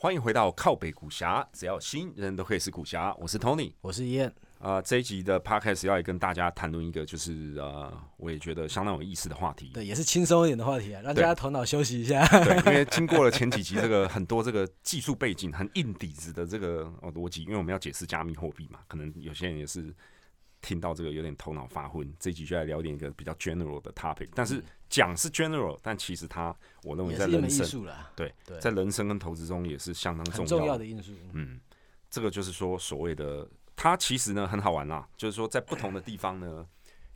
欢迎回到靠北古侠，只要新人都可以是古侠。我是 Tony，我是燕。啊，这一集的 Podcast 要来跟大家谈论一个，就是呃，我也觉得相当有意思的话题。对，也是轻松一点的话题啊，让大家头脑休息一下。对，因为经过了前几集这个很多这个技术背景很硬底子的这个哦逻辑，因为我们要解释加密货币嘛，可能有些人也是。听到这个有点头脑发昏，这集就来聊点一个比较 general 的 topic。但是讲是 general，但其实它我认为在人生对在人生跟投资中也是相当重要的因素。嗯，这个就是说所谓的它其实呢很好玩啦，就是说在不同的地方呢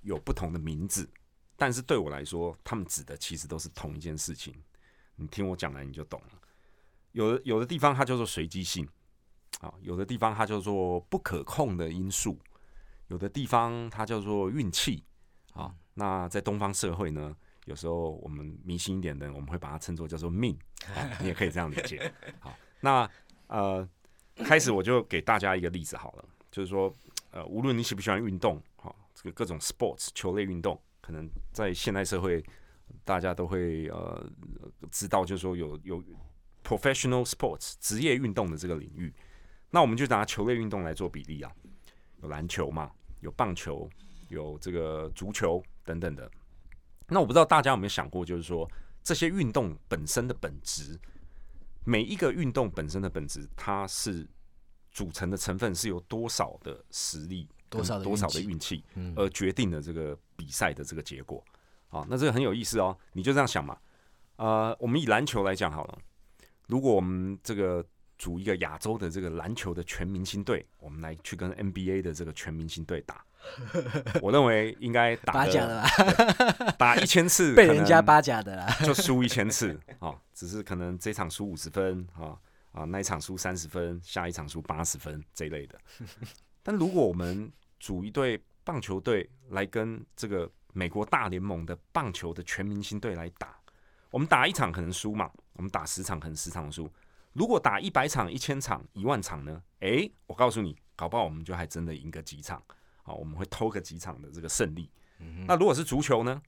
有不同的名字，但是对我来说，他们指的其实都是同一件事情。你听我讲来你就懂了。有的有的地方它叫做随机性啊，有的地方它叫做不可控的因素。有的地方它叫做运气啊，那在东方社会呢，有时候我们迷信一点的，我们会把它称作叫做命，你也可以这样理解。好，那呃，开始我就给大家一个例子好了，就是说，呃，无论你喜不喜欢运动，哈，这个各种 sports 球类运动，可能在现代社会大家都会呃知道，就是说有有 professional sports 职业运动的这个领域，那我们就拿球类运动来做比例啊，有篮球嘛。有棒球，有这个足球等等的。那我不知道大家有没有想过，就是说这些运动本身的本质，每一个运动本身的本质，它是组成的成分是有多少的实力、多少多少的运气而决定了这个比赛的这个结果。啊，那这个很有意思哦。你就这样想嘛。呃，我们以篮球来讲好了，如果我们这个。组一个亚洲的这个篮球的全明星队，我们来去跟 NBA 的这个全明星队打。我认为应该打 八甲的啦，打一千次 被人家八甲的啦，就输一千次啊。只是可能这场输五十分啊啊，那一场输三十分，下一场输八十分这一类的。但如果我们组一队棒球队来跟这个美国大联盟的棒球的全明星队来打，我们打一场可能输嘛，我们打十场可能十场输。如果打一百场、一千场、一万场呢？诶，我告诉你，搞不好我们就还真的赢个几场，好，我们会偷个几场的这个胜利。那如果是足球呢？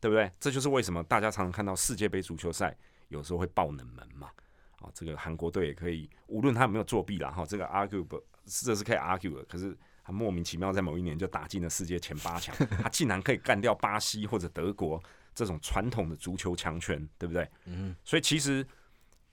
对不对？这就是为什么大家常常看到世界杯足球赛有时候会爆冷门嘛。啊，这个韩国队也可以，无论他有没有作弊啦，哈，这个 argue 不，这是可以 argue 的。可是他莫名其妙在某一年就打进了世界前八强，他竟然可以干掉巴西或者德国这种传统的足球强权，对不对？嗯，所以其实。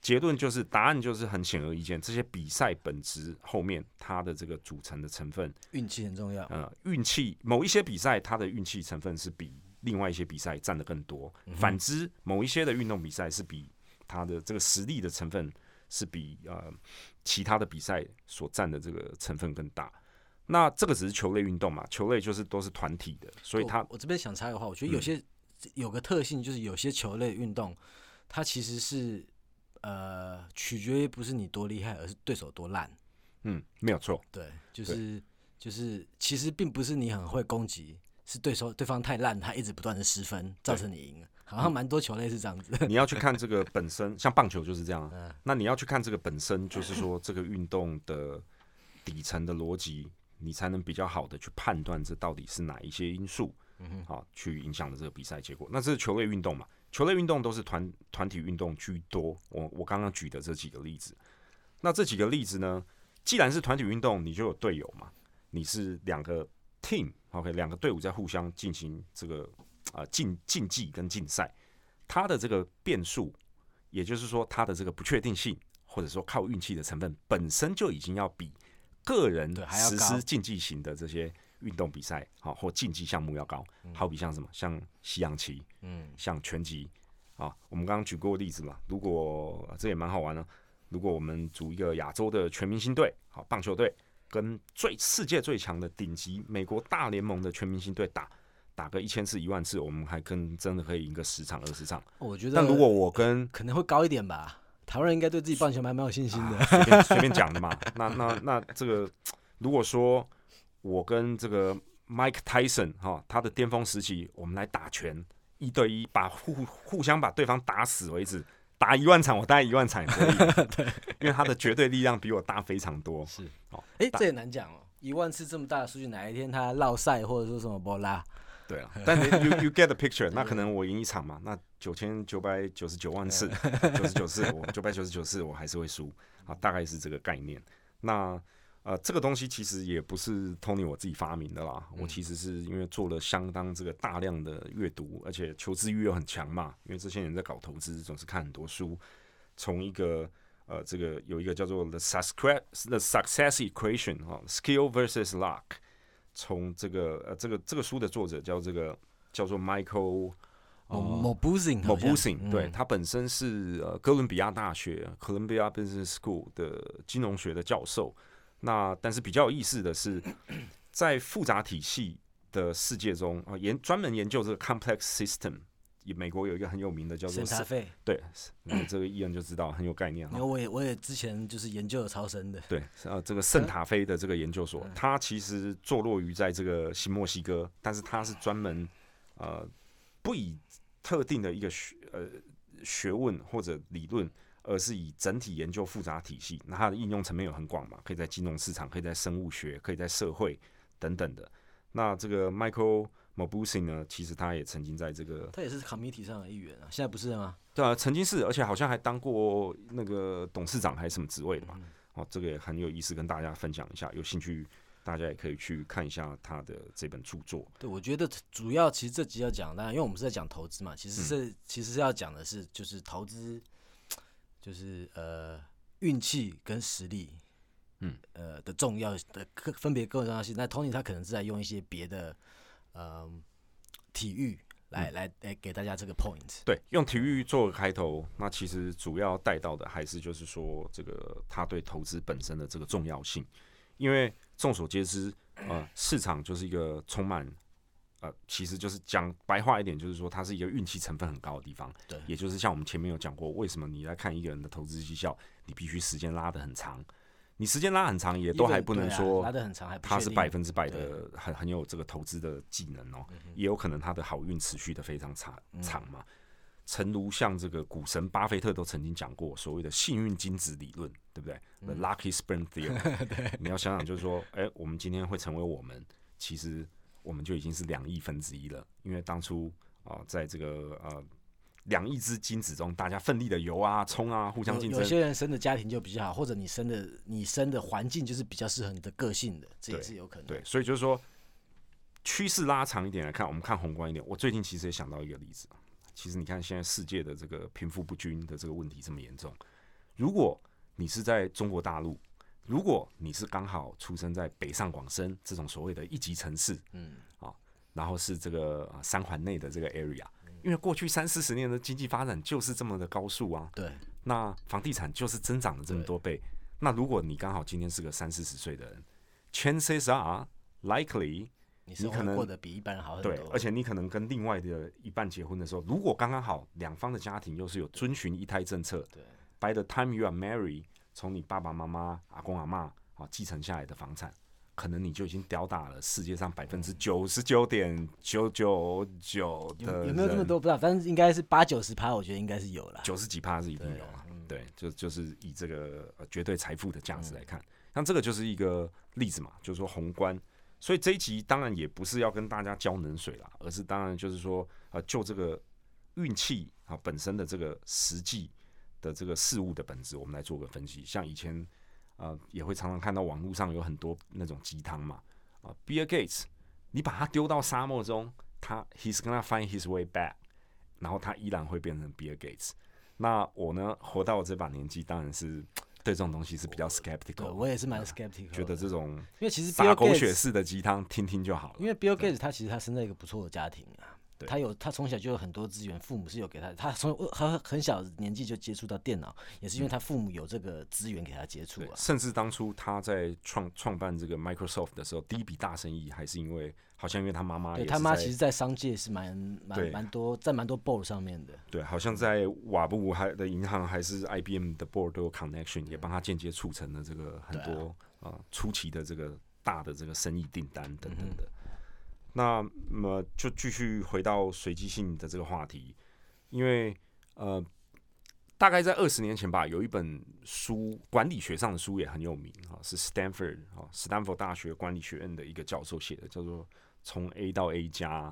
结论就是，答案就是很显而易见。这些比赛本质后面，它的这个组成的成分，运气很重要。呃，运气某一些比赛，它的运气成分是比另外一些比赛占的更多。反之，某一些的运动比赛是比它的这个实力的成分是比呃其他的比赛所占的这个成分更大。那这个只是球类运动嘛？球类就是都是团体的，所以它我这边想插的话，我觉得有些有个特性，就是有些球类运动，它其实是。呃，取决于不是你多厉害，而是对手多烂。嗯，没有错。对，就是就是，其实并不是你很会攻击，是对手对方太烂，他一直不断的失分，造成你赢了。好像蛮多球类是这样子。你要去看这个本身，像棒球就是这样。那你要去看这个本身，就是说这个运动的底层的逻辑，你才能比较好的去判断这到底是哪一些因素，嗯好去影响了这个比赛结果。那这是球类运动嘛？球类运动都是团团体运动居多，我我刚刚举的这几个例子，那这几个例子呢，既然是团体运动，你就有队友嘛，你是两个 team，OK，两个队伍在互相进行这个啊竞竞技跟竞赛，它的这个变数，也就是说它的这个不确定性，或者说靠运气的成分，本身就已经要比个人实施竞技型的这些。运动比赛好，或竞技项目要高，好比像什么，像西洋棋，嗯，像拳击，啊，我们刚刚举过例子嘛。如果这也蛮好玩的，如果我们组一个亚洲的全明星队，好，棒球队跟最世界最强的顶级美国大联盟的全明星队打，打个一千次、一万次，我们还跟真的可以赢个十场、二十场。我觉得，但如果我跟可能会高一点吧。台湾人应该对自己棒球还蛮有信心的，随便随便讲的嘛。那那那这个，如果说。我跟这个 Mike Tyson 哈，他的巅峰时期，我们来打拳，一对一，把互互相把对方打死为止，打一万场我大概一万场也可以，对，因为他的绝对力量比我大非常多。是，哦，哎，这也难讲哦，一万次这么大的数据，哪一天他落赛或者说什么波拉？对啊，但 you you get the picture，那可能我赢一场嘛，那九千九百九十九万次，九十九次，我九百九十九次我还是会输，啊，大概是这个概念。那呃，这个东西其实也不是 Tony 我自己发明的啦，我其实是因为做了相当这个大量的阅读，而且求知欲又很强嘛，因为这些人在搞投资，总是看很多书，从一个呃这个有一个叫做 The Success The Success Equation 哈，Skill versus Luck。从这个呃，这个这个书的作者叫这个叫做 Michael Mo Buzing，Mo 对他本身是呃哥伦比亚大学 Columbia Business School 的金融学的教授。那但是比较有意思的是，在复杂体系的世界中啊，研专门研究这个 complex system。美国有一个很有名的叫做圣塔菲，对，这个艺人就知道很有概念。因为我也我也之前就是研究了超声的，对，呃，这个圣塔菲的这个研究所，它其实坐落于在这个新墨西哥，但是它是专门呃不以特定的一个学呃学问或者理论，而是以整体研究复杂体系。那它的应用层面有很广嘛，可以在金融市场，可以在生物学，可以在社会等等的。那这个 Michael。m o b u s i n 呢？其实他也曾经在这个，他也是 committee 上的一员啊。现在不是吗？对啊，曾经是，而且好像还当过那个董事长还是什么职位的嘛。哦，这个也很有意思，跟大家分享一下。有兴趣，大家也可以去看一下他的这本著作。对，我觉得主要其实这集要讲，当然，因为我们是在讲投资嘛，其实是其实是要讲的是，就是投资，就是呃运气跟实力，嗯，呃的重要的分别各种重要性。那 Tony 他可能是在用一些别的。嗯，体育来来来给大家这个 point。对，用体育做个开头，那其实主要带到的还是就是说，这个他对投资本身的这个重要性。因为众所皆知，呃，市场就是一个充满，呃，其实就是讲白话一点，就是说它是一个运气成分很高的地方。对，也就是像我们前面有讲过，为什么你在看一个人的投资绩效，你必须时间拉得很长。你时间拉很长，也都还不能说拉得很长，还他是百分之百的很很有这个投资的技能哦，也有可能他的好运持续的非常长长嘛。诚如像这个股神巴菲特都曾经讲过所谓的幸运金子理论，对不对？The lucky spring theory。你要想想，就是说，哎，我们今天会成为我们，其实我们就已经是两亿分之一了，因为当初啊，在这个呃。两亿只精子中，大家奋力的游啊、冲啊，互相竞争。有些人生的家庭就比较好，或者你生的你生的环境就是比较适合你的个性的，这也是有可能。对，所以就是说，趋势拉长一点来看，我们看宏观一点。我最近其实也想到一个例子其实你看现在世界的这个贫富不均的这个问题这么严重，如果你是在中国大陆，如果你是刚好出生在北上广深这种所谓的一级城市，嗯，啊，然后是这个三环内的这个 area。因为过去三四十年的经济发展就是这么的高速啊，对，那房地产就是增长了这么多倍。那如果你刚好今天是个三四十岁的人，chances are likely 你可能过得比一般人好很多。对，而且你可能跟另外的一半结婚的时候，如果刚刚好两方的家庭又是有遵循一胎政策，对，by the time you are married，从你爸爸妈妈、阿公阿妈啊继承下来的房产。可能你就已经吊打了世界上百分之九十九点九九九的有没有这么多不知道，但是应该是八九十趴，我觉得应该是有了。九十几趴是一定有了，对，就就是以这个绝对财富的价值来看，像这个就是一个例子嘛，就是说宏观。所以这一集当然也不是要跟大家浇冷水啦，而是当然就是说，呃，就这个运气啊本身的这个实际的这个事物的本质，我们来做个分析。像以前。呃，也会常常看到网络上有很多那种鸡汤嘛，啊，Bill Gates，你把他丢到沙漠中，他 He's gonna find his way back，然后他依然会变成 Bill Gates。那我呢，活到我这把年纪，当然是对这种东西是比较 skeptical。我也是蛮 skeptical，觉得这种因为其实打狗血式的鸡汤听听就好了。因为 Bill Gates 他其实他生在一个不错的家庭啊。他有，他从小就有很多资源，父母是有给他。他从很很小年纪就接触到电脑，也是因为他父母有这个资源给他接触啊。甚至当初他在创创办这个 Microsoft 的时候，第一笔大生意还是因为，好像因为他妈妈。对他妈其实，在商界是蛮蛮蛮多，在蛮多 board 上面的。对，好像在瓦布还的银行还是 IBM 的 board 都有 connection，也帮他间接促成了这个很多啊初期的这个大的这个生意订单等等的。那么就继续回到随机性的这个话题，因为呃，大概在二十年前吧，有一本书，管理学上的书也很有名啊，是 Stanford 啊，斯坦福大学管理学院的一个教授写的，叫做《从 A 到 A 加》，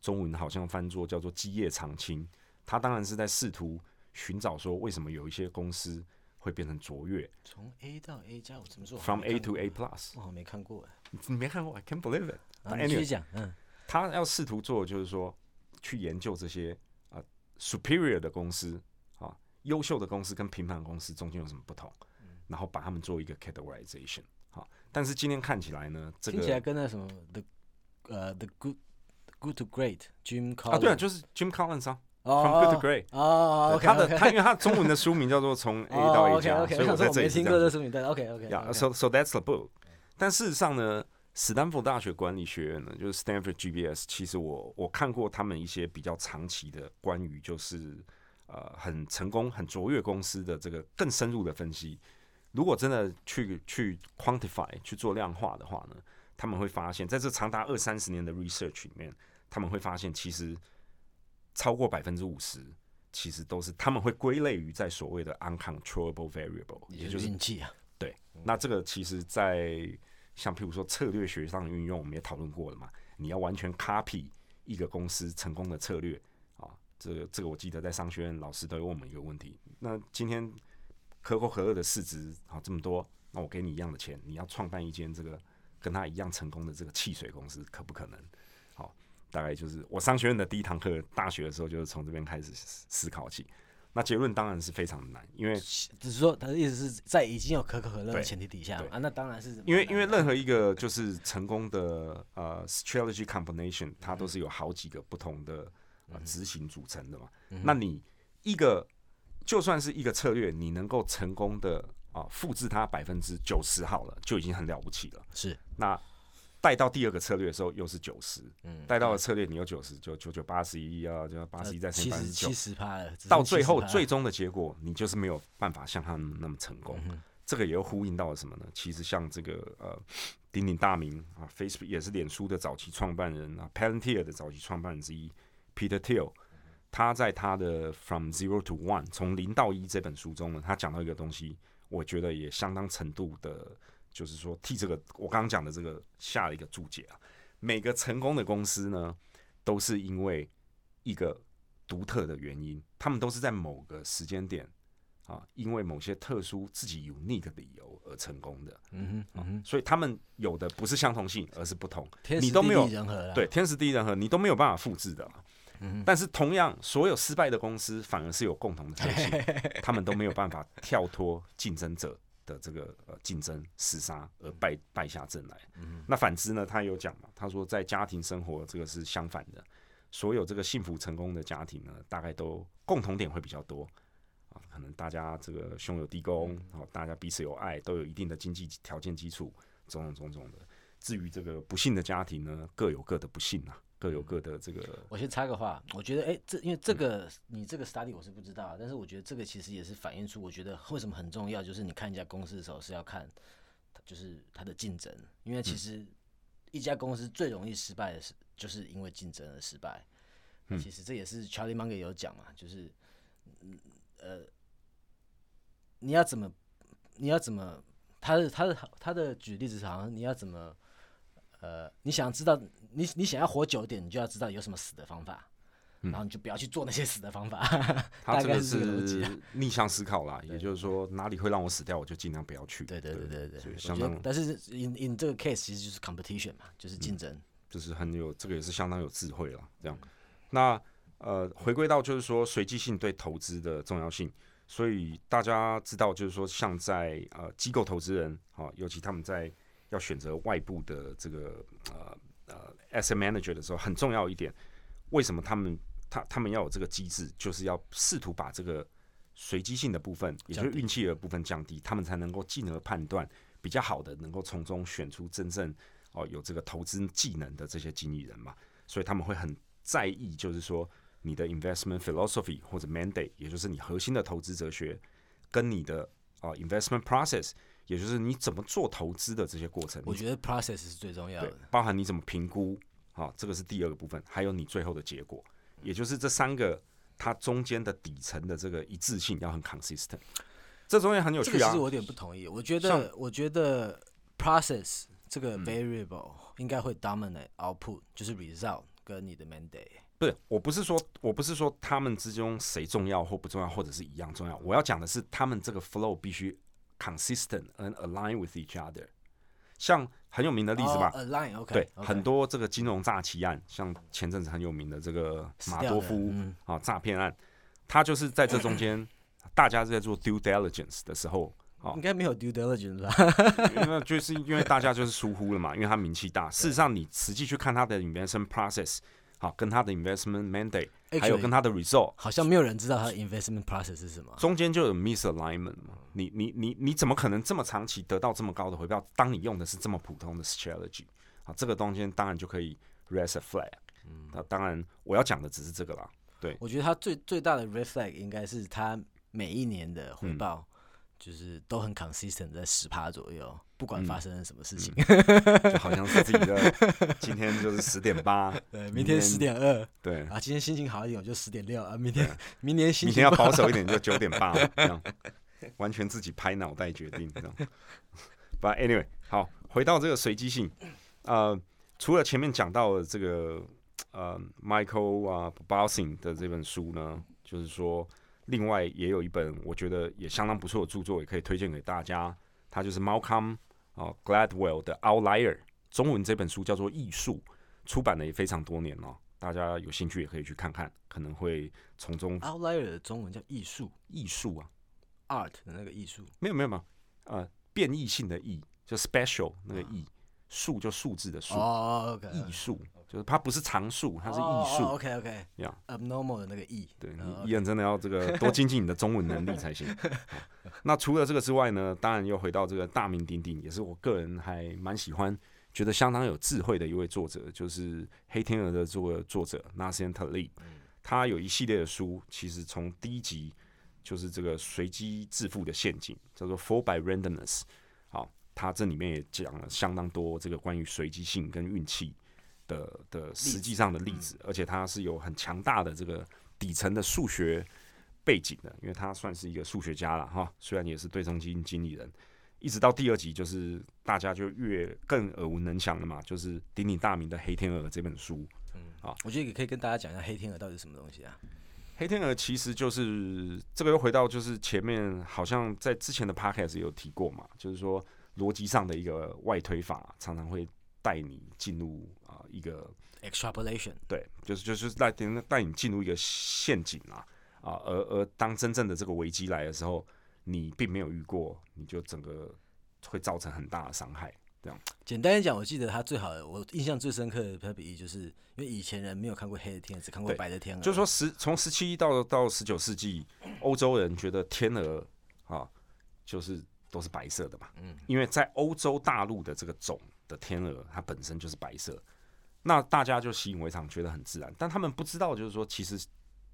中文好像翻作叫做“基业长青”。他当然是在试图寻找说，为什么有一些公司会变成卓越。从 A 到 A 加，我怎么说？From A to A plus。我没看过哎，你没看过？I can't believe it。你继续讲，嗯。他要试图做，就是说，去研究这些啊，superior 的公司啊，优秀的公司跟平凡公司中间有什么不同，然后把他们做一个 categorization。好，但是今天看起来呢，这个听起来跟那什么 the 呃 the good good to great Jim Collins 啊，对啊，就是 Jim Collins 啊，From Good to Great 哦，他的他因为他中文的书名叫做从 A 到 A 加，所以我在这里听过这书名，对，OK OK。Yeah, so so that's the book。但事实上呢？斯坦福大学管理学院呢，就是 Stanford GBS。其实我我看过他们一些比较长期的关于就是呃很成功、很卓越公司的这个更深入的分析。如果真的去去 quantify 去做量化的话呢，他们会发现，在这长达二三十年的 research 里面，他们会发现其实超过百分之五十，其实都是他们会归类于在所谓的 uncontrollable variable，也就是运气啊。对，那这个其实，在像譬如说策略学上的运用，我们也讨论过了嘛。你要完全 copy 一个公司成功的策略啊，这个这个我记得在商学院老师都有问我们一个问题。那今天可口可乐的市值啊这么多，那我给你一样的钱，你要创办一间这个跟他一样成功的这个汽水公司，可不可能？好，大概就是我商学院的第一堂课，大学的时候就是从这边开始思考起。那结论当然是非常的难，因为只是说他的意思是在已经有可口可乐的前提底下啊，那当然是因为因为任何一个就是成功的呃 strategy combination，它都是有好几个不同的呃执行组成的嘛。那你一个就算是一个策略，你能够成功的啊复制它百分之九十好了，就已经很了不起了。是那。带到第二个策略的时候又是九十，嗯，带到了策略你有九十，就九九八十一啊，就八十一再乘八十九，七十趴了。到最后最终的结果，你就是没有办法像他们那么成功。这个也又呼应到了什么呢？其实像这个呃鼎鼎大名啊，Facebook 也是脸书的早期创办人啊，Palantir 的早期创办人之一 Peter Thiel，他在他的 From Zero to One 从零到一这本书中呢，他讲到一个东西，我觉得也相当程度的。就是说，替这个我刚刚讲的这个下了一个注解啊。每个成功的公司呢，都是因为一个独特的原因，他们都是在某个时间点啊，因为某些特殊自己 unique 理由而成功的。嗯哼，嗯哼所以他们有的不是相同性，而是不同。天时地利人和对天时地利人和，你都没有办法复制的。嗯但是同样，所有失败的公司反而是有共同的特性，他们都没有办法跳脱竞争者。的这个呃竞争厮杀而败败下阵来，那反之呢？他有讲嘛？他说在家庭生活这个是相反的，所有这个幸福成功的家庭呢，大概都共同点会比较多啊，可能大家这个兄友弟恭，然后大家彼此有爱，都有一定的经济条件基础，种种种种的。至于这个不幸的家庭呢，各有各的不幸啊。各有各的这个。我先插个话，我觉得，哎，这因为这个你这个 study 我是不知道，但是我觉得这个其实也是反映出，我觉得为什么很重要，就是你看一家公司的时候是要看，就是它的竞争，因为其实一家公司最容易失败的是，就是因为竞争而失败。其实这也是 Charlie Munger 有讲嘛，就是，呃，你要怎么，你要怎么，他的他的他的举例子好像你要怎么。呃，你想知道你你想要活久一点，你就要知道有什么死的方法，然后你就不要去做那些死的方法。他 这个是逆向思考啦，也就是说哪里会让我死掉，我就尽量不要去。对对对对对，相当。但是 in in 这个 case 其实就是 competition 嘛，就是竞争，就是很有这个也是相当有智慧了。这样，那呃，回归到就是说随机性对投资的重要性，所以大家知道就是说像在呃机构投资人啊，尤其他们在。要选择外部的这个呃呃 asset manager 的时候，很重要一点，为什么他们他他们要有这个机制，就是要试图把这个随机性的部分，也就是运气的部分降低，他们才能够进而判断比较好的，能够从中选出真正哦有这个投资技能的这些经理人嘛。所以他们会很在意，就是说你的 investment philosophy 或者 mandate，也就是你核心的投资哲学，跟你的啊 investment process。也就是你怎么做投资的这些过程，我觉得 process 是最重要的，包含你怎么评估啊好，这个是第二个部分，还有你最后的结果，也就是这三个它中间的底层的这个一致性要很 consistent。这中间很有这个趣啊其实我有点不同意，我觉得我觉得 process 这嗯个 variable 应该会 dominate output，就是 result 跟你的 mandate。不是，我不是说，我不是说他们之中谁重要或不重要，或者是一样重要。我要讲的是，他们这个 flow 必须 consistent and align with each other。像很有名的例子嘛，哦，align OK，对很多这个金融诈欺案，像前阵子很有名的这个马多夫嗯啊诈骗案，他就是在这中间，大家在做 due diligence 的时候，哦应该没有 due diligence 吧？因为就是因为大家就是疏忽了嘛，因为他名气大。事实上，你实际去看他的 investment process，好，跟他的 investment mandate，还有跟他的 result，好像没有人知道他的 investment process 是什么。中间就有 misalignment 嘛。你你你你怎么可能这么长期得到这么高的回报？当你用的是这么普通的 strategy，好，这个中间当然就可以 raise a flag。嗯那当然，我要讲的只是这个啦。对我觉得他最最大的 red flag 应该是他每一年的回报，就是都很 consistent 在十趴左右，不管发生了什么事情。就好像是自己的今天就是十点八，对，明天十点二对，啊，今天心情好一点我就十点六。啊，明天 明年心情明天要保守一点就九点八，这样。完全自己拍脑袋决定这样。But anyway，好，回到这个随机性，呃，除了前面讲到的这个呃 Michael 啊 b o s i n g 的这本书呢，就是说另外也有一本我觉得也相当不错的著作，也可以推荐给大家，它就是 Malcolm 啊 Gladwell 的 Outlier，中文这本书叫做《艺术》，出版了也非常多年了、大家有兴趣也可以去看看，可能会从中 outlier 的中文叫艺术艺术啊，art 的那个艺术。没有没有没有，呃，变异性的异，就 special 那个异，数就数字的数，哦，OK，艺术就是它不是常数，它是艺术。OK OK，呀 abnormal 的那个 e，对哦你，艺人真的要这个多精进你的中文能力才行。那除了这个之外呢，当然又回到这个大名鼎鼎，也是我个人还蛮喜欢，觉得相当有智慧的一位作者，就是《黑天鹅》的这个作者 Nassim Taleb。他有一系列的书，其实从第一集就是这个随机致富的陷阱，叫做 Fall by Randomness。好，他这里面也讲了相当多这个关于随机性跟运气的的实际上的例子，而且他是有很强大的这个底层的数学背景的，因为他算是一个数学家了哈，虽然也是对冲基金经理人。一直到第二集，就是大家就越更耳闻能详了嘛，就是鼎鼎大名的《黑天鹅》这本书。我觉得也可以跟大家讲一下黑天鹅到底是什么东西啊？黑天鹅其实就是这个又回到就是前面好像在之前的 podcast 也有提过嘛，就是说逻辑上的一个外推法，常常会带你进入啊、一个 extrapolation，对，就是就是带带你进入一个陷阱啊啊，而而当真正的这个危机来的时候，你并没有遇过，你就整个会造成很大的伤害。这样简单一讲，我记得他最好的，我印象最深刻的他比喻，就是因为以前人没有看过黑的天鹅，只看过白的天鹅，就是说十从十七到到十九世纪，欧洲人觉得天鹅啊，就是都是白色的嘛，嗯，因为在欧洲大陆的这个种的天鹅，它本身就是白色，那大家就习以为常，觉得很自然，但他们不知道，就是说其实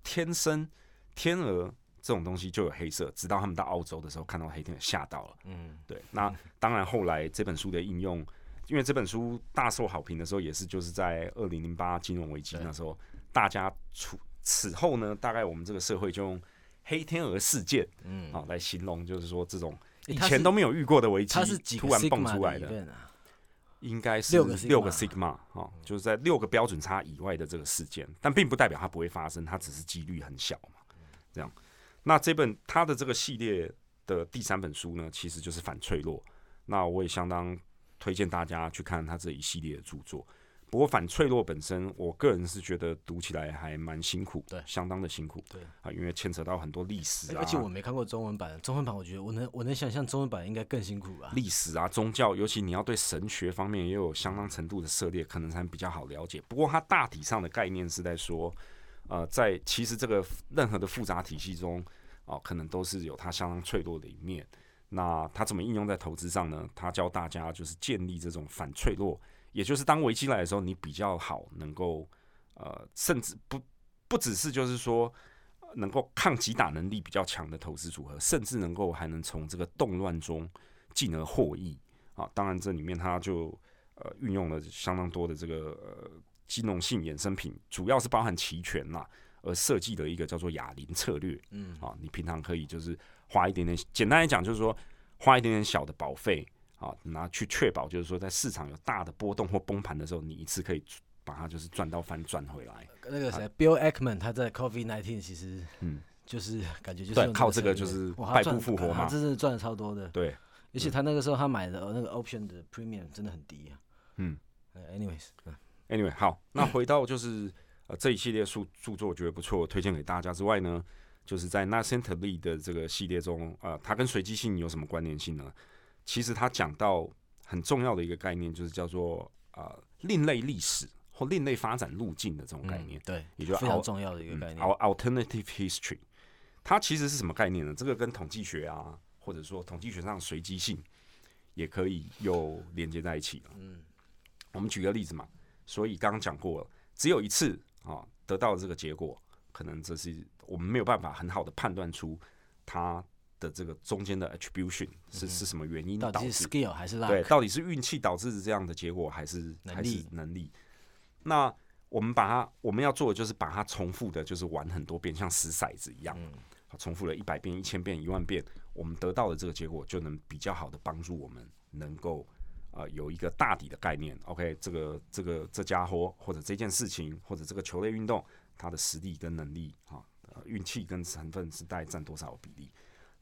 天生天鹅这种东西就有黑色，直到他们到澳洲的时候看到黑天鹅吓到了。嗯，对，那当然后来这本书的应用，因为这本书大受好评的时候，也是就是在二零零八金融危机那时候，大家出此后呢，大概我们这个社会就用黑天鹅事件嗯，啊来形容，就是说这种以前都没有遇过的危机它是几个突然蹦出来的，啊？应该是六个六个 sigma 啊，就是在六个标准差以外的这个事件，但并不代表它不会发生，它只是几率很小嘛。这样，那这本它的这个系列的第三本书呢，其实就是反脆弱。那我也相当推荐大家去看他这一系列的著作。不过反脆弱本身，我个人是觉得读起来还蛮辛苦，对相当的辛苦，对啊，因为牵扯到很多历史啊，而且我没看过中文版，中文版我觉得我能我能想象中文版应该更辛苦吧？历史啊、宗教，尤其你要对神学方面也有相当程度的涉猎，可能才比较好了解。不过它大体上的概念是在说，呃，在其实这个任何的复杂体系中，哦、可能都是有它相当脆弱的一面。那它怎么应用在投资上呢？它教大家就是建立这种反脆弱，也就是当危机来的时候，你比较好能够呃，甚至不不只是就是说呃能够抗击打能力比较强的投资组合，甚至能够还能从这个动乱中进而获益啊。当然，这里面它就呃运用了相当多的这个呃金融性衍生品，主要是包含期权啦，而设计的一个叫做哑铃策略。嗯，啊，你平常可以就是花一点点，简单来讲就是说花一点点小的保费啊，拿去确保就是说在市场有大的波动或崩盘的时候，你一次可以把它就是赚到翻赚回来。那个谁，Bill Ackman 他在 Coffee Nineteen 其实嗯。就是感觉就是靠这个就是败不复活嘛，真是赚的超多的。对，而且他那个时候他买的那个 option 的 premium 真的很低啊。嗯，anyways，anyway 好，那回到就是呃这一系列著著作，我觉得不错，推荐给大家之外呢，就是在 Nascently 的这个系列中，呃，它跟随机性有什么关联性呢？其实他讲到很重要的一个概念，就是叫做呃另类历史或另类发展路径的这种概念。对，也就非常重要的一个概念，alternative history。它其实是什么概念呢？这个跟统计学啊，或者说统计学上随机性，也可以又连接在一起了。嗯，我们举个例子嘛。所以刚刚讲过了，只有一次啊，得到这个结果，可能这是我们没有办法很好的判断出它的这个中间的 attribution 是是什么原因导致 skill 还是对，到底是运气导致这样的结果，还是还是能力？那我们把它我们要做的就是把它重复的，就是玩很多遍，像掷骰子一样。重复了一百遍、一千遍、一万遍，我们得到的这个结果就能比较好的帮助我们能够呃有一个大底的概念。OK，这个这个这家伙或者这件事情或者这个球类运动，它的实力跟能力啊，运气跟成分是大概占多少比例？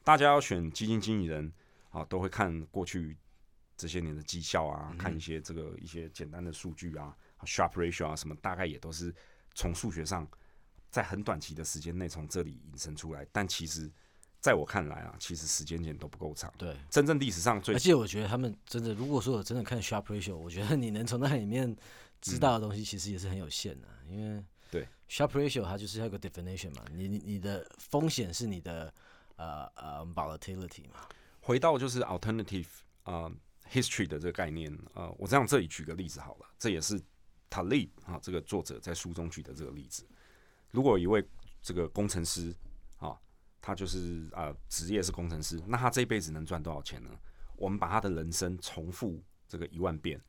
大家要选基金经理人啊，都会看过去这些年的绩效啊，看一些这个一些简单的数据啊，Sharp Ratio 啊什么，大概也都是从数学上。在很短期的时间内从这里引申出来，但其实在我看来啊，其实时间点都不够长。对，真正历史上最，而且我觉得他们真的，如果说我真的看 sharp ratio，我觉得你能从那里面知道的东西，其实也是很有限的。因为对 sharp ratio 它就是一个 definition 嘛，你你你的风险是你的呃呃 volatility 嘛。回到就是 alternative 啊 history 的这个概念啊，我这样这里举个例子好了，这也是 Talib 啊这个作者在书中举的这个例子。如果一位这个工程师啊，他就是啊职业是工程师，那他这一辈子能赚多少钱呢？我们把他的人生重复这个一万遍，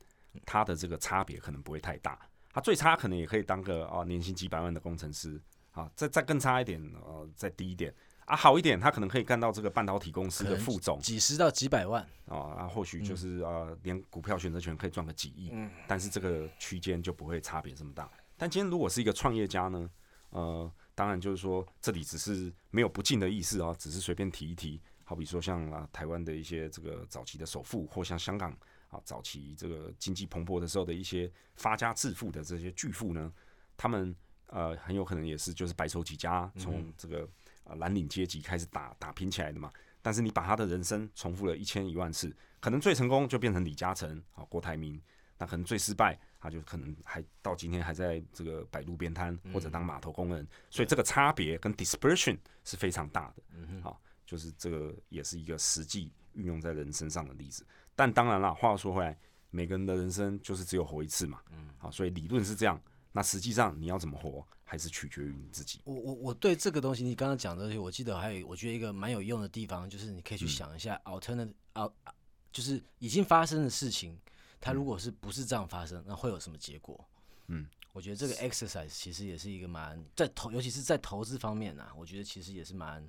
他的这个差别可能不会太大。他最差可能也可以当个啊年薪几百万的工程师啊，再再更差一点呃再低一点啊好一点，他可能可以干到这个半导体公司的副总，几十到几百万啊，啊或许就是啊连股票选择权可以赚个几亿，嗯但是这个区间就不会差别这么大。但今天如果是一个创业家呢？呃，当然就是说，这里只是没有不敬的意思啊，只是随便提一提。好比说，像啊台湾的一些这个早期的首富，或像香港啊早期这个经济蓬勃的时候的一些发家致富的这些巨富呢，他们呃很有可能也是就是白手起家，从这个呃蓝领阶级开始打打拼起来的嘛。但是你把他的人生重复了一千一万次，可能最成功就变成李嘉诚啊郭台铭，那可能最失败。他就可能还到今天还在这个摆路边摊或者当码头工人，所以这个差别跟 dispersion 是非常大的。好，就是这个也是一个实际运用在人身上的例子。但当然了，话说回来，每个人的人生就是只有活一次嘛。嗯，好，所以理论是这样，那实际上你要怎么活，还是取决于你自己。我我我对这个东西，你刚刚讲的东西，我记得还有我觉得一个蛮有用的地方，就是你可以去想一下 alternative，就是已经发生的事情。它如果是不是这样发生，那会有什么结果？嗯，我觉得这个 exercise 其实也是一个蛮在投，尤其是在投资方面呢，我觉得其实也是蛮。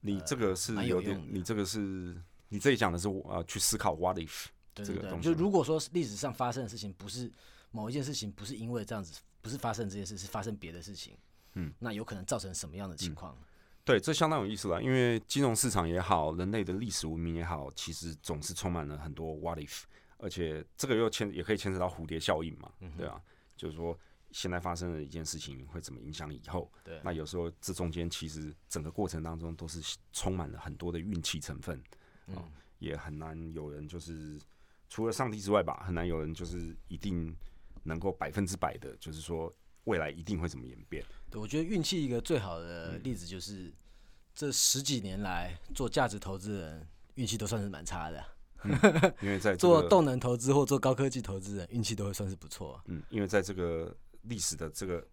你这个是有点，你这个是你这里讲的是呃，去思考 what if 这个东西。就如果说历史上发生的事情不是某一件事情，不是因为这样子，不是发生这件事，是发生别的事情，嗯，那有可能造成什么样的情况？对，这相当有意思了，因为金融市场也好，人类的历史文明也好，其实总是充满了很多 what if。而且这个又牵也可以牵扯到蝴蝶效应嘛，对啊，就是说现在发生的一件事情会怎么影响以后？对，那有时候这中间其实整个过程当中都是充满了很多的运气成分，嗯，也很难有人就是除了上帝之外吧，很难有人就是一定能够百分之百的，就是说未来一定会怎么演变。对，我觉得运气一个最好的例子就是这十几年来做价值投资人运气都算是蛮差的。因为在 做动能投资或做高科技投资人，运气都会算是不错。嗯，因为在这个历史的这个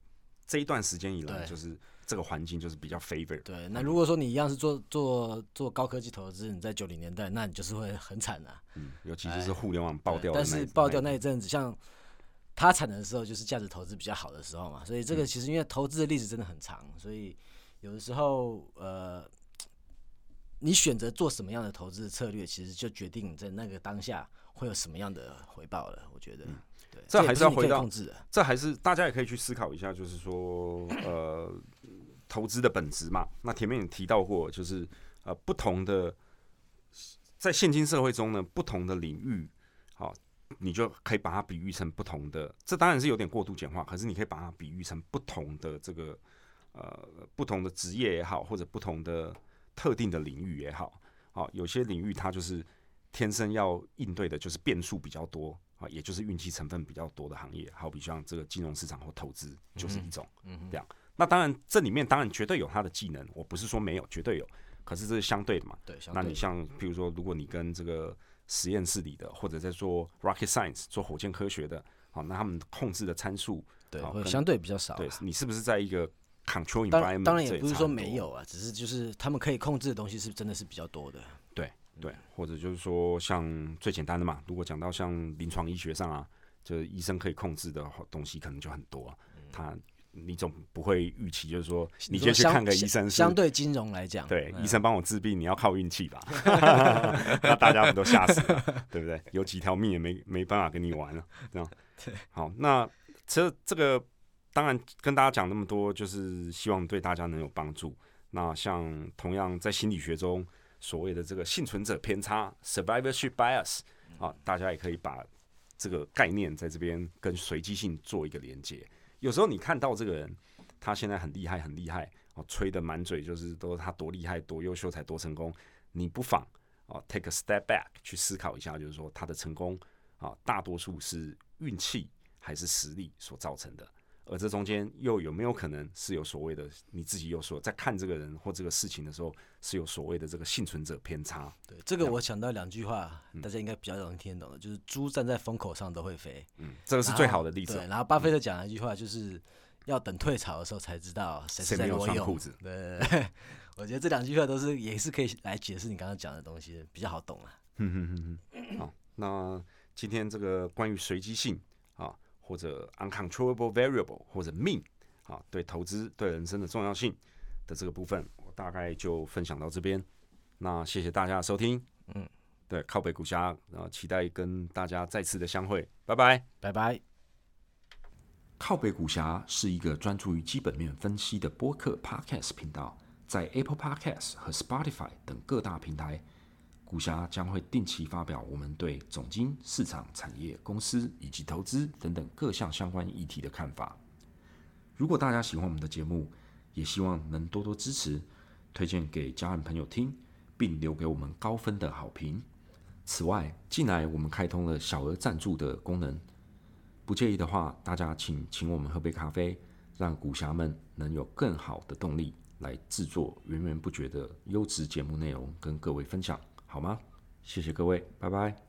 这一段时间以来，就是这个环境就是比较 favor。对，那如果说你一样是做做做高科技投资，你在九零年代，那你就是会很惨的。嗯，尤其就是互联网爆掉，但是爆掉那一阵子，像它产能的时候就是价值投资比较好的时候嘛。所以这个其实因为投资的历史真的很长，所以有的时候呃，你选择做什么样的投资策略，其实就决定在那个当下会有什么样的回报了。我觉得，对，这还是要回到控制的。这还是大家也可以去思考一下，就是说，呃，投资的本质嘛。那前面也提到过，就是呃，不同的在现今社会中呢，不同的领域，好，你就可以把它比喻成不同的。这当然是有点过度简化，可是你可以把它比喻成不同的这个呃，不同的职业也好，或者不同的特定的领域也好。好，有些领域它就是天生要应对的，就是变数比较多。啊，也就是运气成分比较多的行业，好比像这个金融市场或投资，就是一种这样。那当然，这里面当然绝对有它的技能，我不是说没有，绝对有。可是这是相对的嘛？对。那你像，比如说，如果你跟这个实验室里的，或者在做 rocket science 做火箭科学的，好，那他们控制的参数，对会，相对比较少。对你是不是在一个 control environment？当然也不是说没有啊，只是就是他们可以控制的东西是真的是比较多的。对。对，或者就是说，像最简单的嘛，如果讲到像临床医学上啊，就是医生可以控制的东西，可能就很多。他你总不会预期，就是说，你先去看个医生，相对金融来讲，对，医生帮我治病，你要靠运气吧？那大家不都吓死了，对不对？有几条命也没没办法跟你玩了，这样。好，那这这个当然跟大家讲那么多，就是希望对大家能有帮助。那像同样在心理学中。所谓的这个幸存者偏差 （survivorship bias） 啊，大家也可以把这个概念在这边跟随机性做一个连接。有时候你看到这个人，他现在很厉害，很厉害哦，吹的满嘴就是都他多厉害、多优秀才多成功。你不妨哦，take a step back 去思考一下，就是说他的成功啊，大多数是运气还是实力所造成的。而这中间又有没有可能是有所谓的你自己有所在看这个人或这个事情的时候是有所谓的这个幸存者偏差？对，这个我想到两句话，大家应该比较容易听得懂的，就是猪站在风口上都会飞。嗯，这个是最好的例子。对，然后巴菲特讲了一句话，就是要等退潮的时候才知道谁没有穿裤子。对，我觉得这两句话都是也是可以来解释你刚刚讲的东西，比较好懂啊。嗯嗯嗯嗯。好，那今天这个关于随机性啊。或者 uncontrollable variable 或者命啊，对投资对人生的重要性的这个部分，我大概就分享到这边。那谢谢大家的收听，嗯，对，靠北股侠，然后期待跟大家再次的相会，拜拜，拜拜。靠北股侠是一个专注于基本面分析的播客 podcast 频道，在 Apple Podcast 和 Spotify 等各大平台。股侠将会定期发表我们对总经、市场、产业、公司以及投资等等各项相关议题的看法。如果大家喜欢我们的节目，也希望能多多支持，推荐给家人朋友听，并留给我们高分的好评。此外，近来我们开通了小额赞助的功能，不介意的话，大家请请我们喝杯咖啡，让股侠们能有更好的动力来制作源源不绝的优质节目内容跟各位分享。好吗？谢谢各位，拜拜。